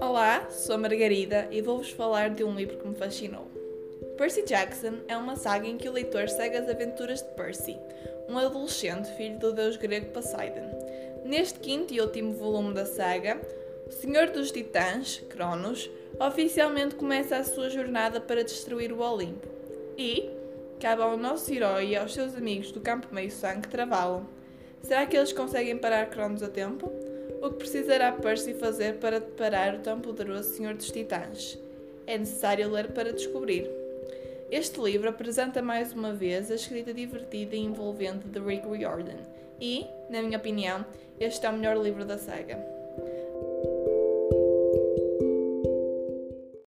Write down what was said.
Olá, sou Margarida e vou-vos falar de um livro que me fascinou. Percy Jackson é uma saga em que o leitor segue as aventuras de Percy, um adolescente filho do deus grego Poseidon. Neste quinto e último volume da saga, o Senhor dos Titãs, Cronos, oficialmente começa a sua jornada para destruir o Olimpo. E cabe ao nosso herói e aos seus amigos do Campo Meio Sangue travá-lo. Será que eles conseguem parar Cronos a tempo? O que precisará Percy fazer para parar o tão poderoso Senhor dos Titãs? É necessário ler para descobrir. Este livro apresenta mais uma vez a escrita divertida e envolvente de Rick Riordan e, na minha opinião, este é o melhor livro da saga.